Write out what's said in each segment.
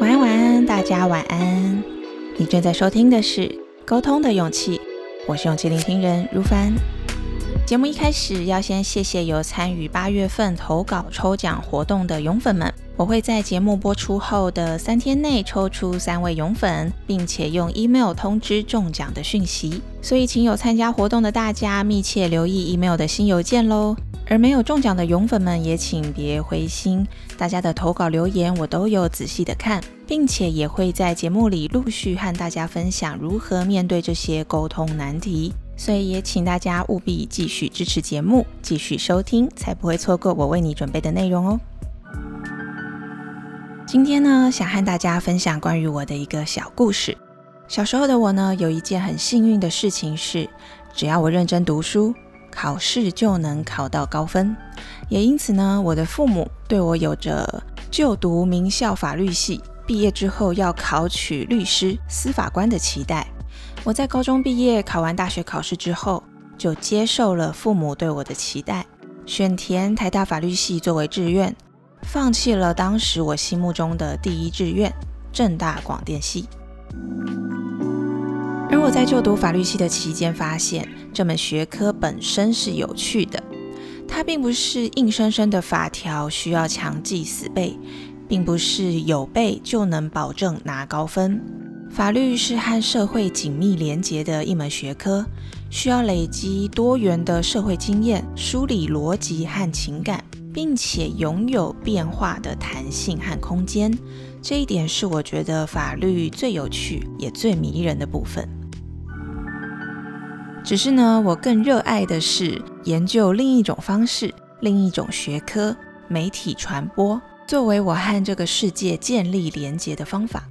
晚安，晚安，大家晚安。你正在收听的是《沟通的勇气》，我是勇气聆听人如凡。节目一开始要先谢谢有参与八月份投稿抽奖活动的勇粉们。我会在节目播出后的三天内抽出三位勇粉，并且用 email 通知中奖的讯息。所以，请有参加活动的大家密切留意 email 的新邮件喽。而没有中奖的勇粉们也请别灰心，大家的投稿留言我都有仔细的看，并且也会在节目里陆续和大家分享如何面对这些沟通难题。所以也请大家务必继续支持节目，继续收听，才不会错过我为你准备的内容哦。今天呢，想和大家分享关于我的一个小故事。小时候的我呢，有一件很幸运的事情是，只要我认真读书，考试就能考到高分。也因此呢，我的父母对我有着就读名校法律系，毕业之后要考取律师、司法官的期待。我在高中毕业，考完大学考试之后，就接受了父母对我的期待，选填台大法律系作为志愿。放弃了当时我心目中的第一志愿——正大广电系。而我在就读法律系的期间，发现这门学科本身是有趣的。它并不是硬生生的法条，需要强记死背，并不是有背就能保证拿高分。法律是和社会紧密连结的一门学科，需要累积多元的社会经验，梳理逻辑和情感。并且拥有变化的弹性和空间，这一点是我觉得法律最有趣也最迷人的部分。只是呢，我更热爱的是研究另一种方式、另一种学科——媒体传播，作为我和这个世界建立连结的方法。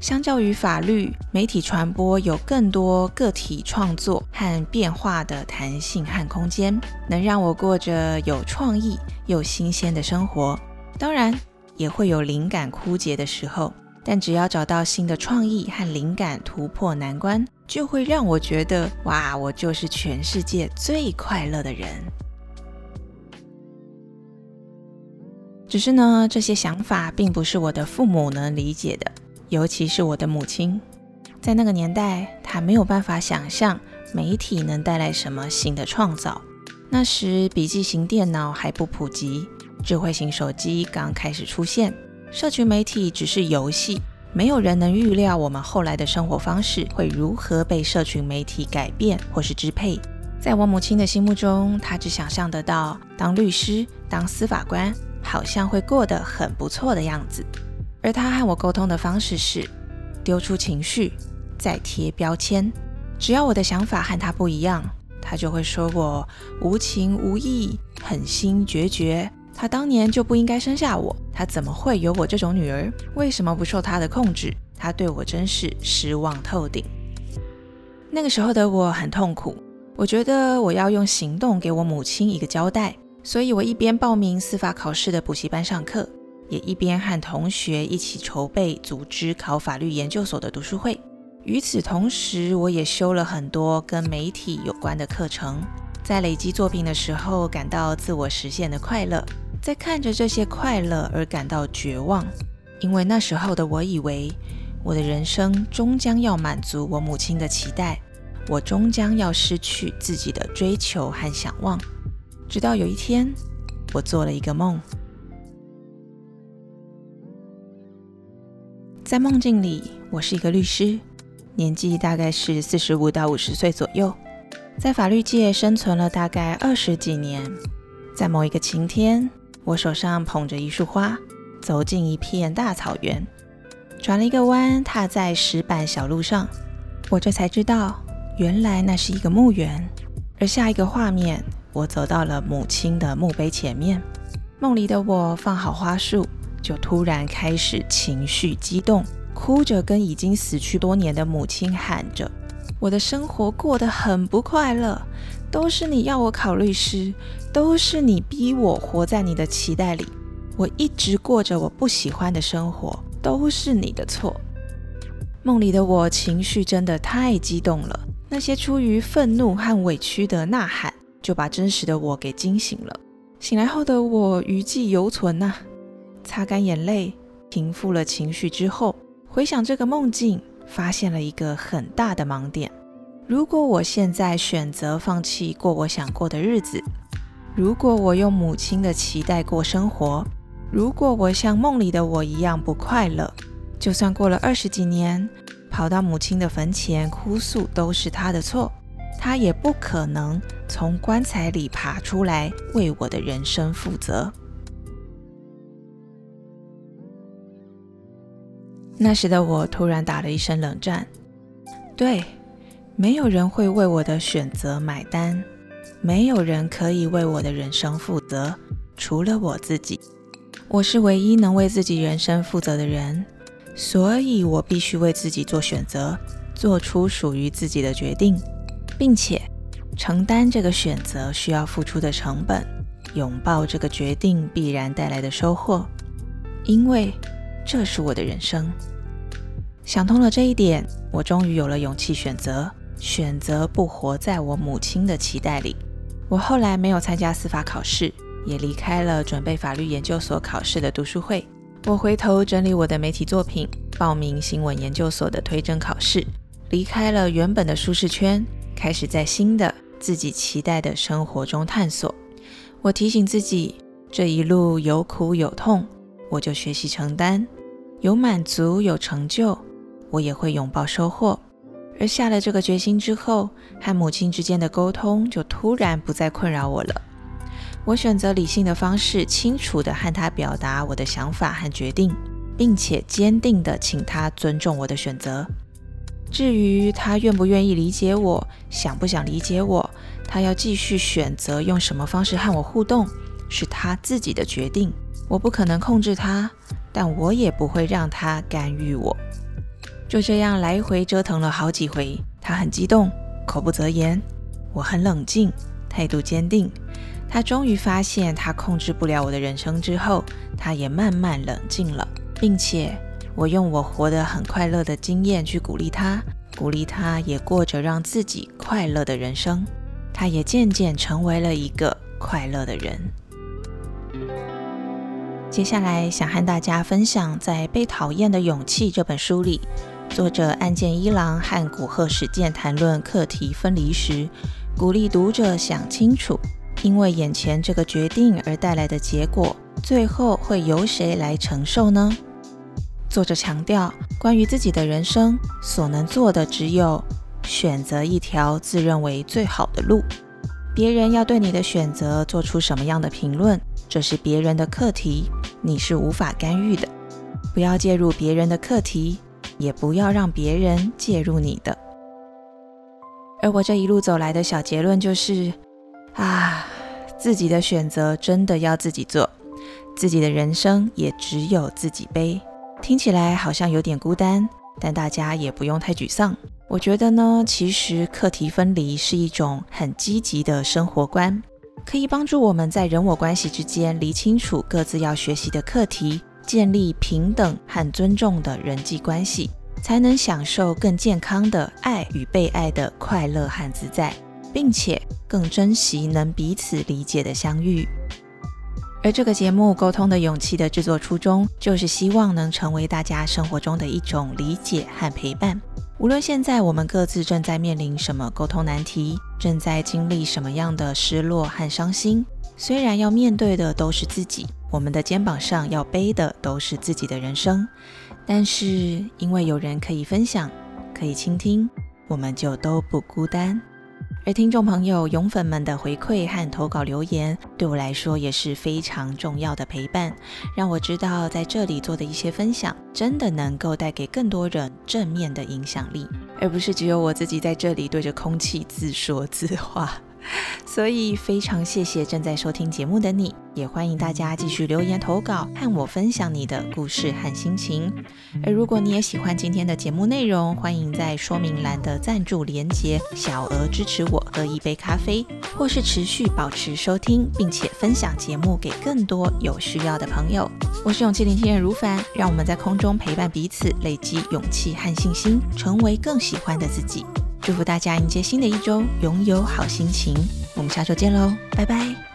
相较于法律，媒体传播有更多个体创作和变化的弹性和空间，能让我过着有创意又新鲜的生活。当然，也会有灵感枯竭的时候，但只要找到新的创意和灵感，突破难关，就会让我觉得哇，我就是全世界最快乐的人。只是呢，这些想法并不是我的父母能理解的。尤其是我的母亲，在那个年代，她没有办法想象媒体能带来什么新的创造。那时，笔记型电脑还不普及，智慧型手机刚开始出现，社群媒体只是游戏，没有人能预料我们后来的生活方式会如何被社群媒体改变或是支配。在我母亲的心目中，她只想象得到当律师、当司法官，好像会过得很不错的样子。而她和我沟通的方式是丢出情绪，再贴标签。只要我的想法和她不一样，她就会说我无情无义、狠心决绝。他当年就不应该生下我，他怎么会有我这种女儿？为什么不受他的控制？他对我真是失望透顶。那个时候的我很痛苦，我觉得我要用行动给我母亲一个交代，所以我一边报名司法考试的补习班上课。也一边和同学一起筹备组织考法律研究所的读书会。与此同时，我也修了很多跟媒体有关的课程。在累积作品的时候，感到自我实现的快乐；在看着这些快乐而感到绝望，因为那时候的我以为，我的人生终将要满足我母亲的期待，我终将要失去自己的追求和想望。直到有一天，我做了一个梦。在梦境里，我是一个律师，年纪大概是四十五到五十岁左右，在法律界生存了大概二十几年。在某一个晴天，我手上捧着一束花，走进一片大草原，转了一个弯，踏在石板小路上，我这才知道，原来那是一个墓园。而下一个画面，我走到了母亲的墓碑前面，梦里的我放好花束。就突然开始情绪激动，哭着跟已经死去多年的母亲喊着：“我的生活过得很不快乐，都是你要我考律师，都是你逼我活在你的期待里，我一直过着我不喜欢的生活，都是你的错。”梦里的我情绪真的太激动了，那些出于愤怒和委屈的呐喊，就把真实的我给惊醒了。醒来后的我余悸犹存呐。擦干眼泪，平复了情绪之后，回想这个梦境，发现了一个很大的盲点。如果我现在选择放弃过我想过的日子，如果我用母亲的期待过生活，如果我像梦里的我一样不快乐，就算过了二十几年，跑到母亲的坟前哭诉都是她的错，她也不可能从棺材里爬出来为我的人生负责。那时的我突然打了一声冷战，对。没有人会为我的选择买单，没有人可以为我的人生负责，除了我自己。我是唯一能为自己人生负责的人，所以我必须为自己做选择，做出属于自己的决定，并且承担这个选择需要付出的成本，拥抱这个决定必然带来的收获，因为这是我的人生。想通了这一点，我终于有了勇气选择。选择不活在我母亲的期待里。我后来没有参加司法考试，也离开了准备法律研究所考试的读书会。我回头整理我的媒体作品，报名新闻研究所的推甄考试，离开了原本的舒适圈，开始在新的自己期待的生活中探索。我提醒自己，这一路有苦有痛，我就学习承担；有满足有成就，我也会拥抱收获。而下了这个决心之后，和母亲之间的沟通就突然不再困扰我了。我选择理性的方式，清楚地和他表达我的想法和决定，并且坚定地请他尊重我的选择。至于他愿不愿意理解我，想不想理解我，他要继续选择用什么方式和我互动，是他自己的决定。我不可能控制他，但我也不会让他干预我。就这样来回折腾了好几回，他很激动，口不择言；我很冷静，态度坚定。他终于发现他控制不了我的人生之后，他也慢慢冷静了，并且我用我活得很快乐的经验去鼓励他，鼓励他也过着让自己快乐的人生。他也渐渐成为了一个快乐的人。接下来想和大家分享在《被讨厌的勇气》这本书里。作者岸见一郎和古贺史健谈论课题分离时，鼓励读者想清楚，因为眼前这个决定而带来的结果，最后会由谁来承受呢？作者强调，关于自己的人生，所能做的只有选择一条自认为最好的路。别人要对你的选择做出什么样的评论，这是别人的课题，你是无法干预的。不要介入别人的课题。也不要让别人介入你的。而我这一路走来的小结论就是：啊，自己的选择真的要自己做，自己的人生也只有自己背。听起来好像有点孤单，但大家也不用太沮丧。我觉得呢，其实课题分离是一种很积极的生活观，可以帮助我们在人我关系之间理清楚各自要学习的课题。建立平等和尊重的人际关系，才能享受更健康的爱与被爱的快乐和自在，并且更珍惜能彼此理解的相遇。而这个节目《沟通的勇气》的制作初衷，就是希望能成为大家生活中的一种理解和陪伴。无论现在我们各自正在面临什么沟通难题，正在经历什么样的失落和伤心，虽然要面对的都是自己。我们的肩膀上要背的都是自己的人生，但是因为有人可以分享，可以倾听，我们就都不孤单。而听众朋友、勇粉们的回馈和投稿留言，对我来说也是非常重要的陪伴，让我知道在这里做的一些分享，真的能够带给更多人正面的影响力，而不是只有我自己在这里对着空气自说自话。所以非常谢谢正在收听节目的你，也欢迎大家继续留言投稿，和我分享你的故事和心情。而如果你也喜欢今天的节目内容，欢迎在说明栏的赞助连结小额支持我喝一杯咖啡，或是持续保持收听，并且分享节目给更多有需要的朋友。我是勇气聆听人如凡，让我们在空中陪伴彼此，累积勇气和信心，成为更喜欢的自己。祝福大家迎接新的一周，拥有好心情。我们下周见喽，拜拜。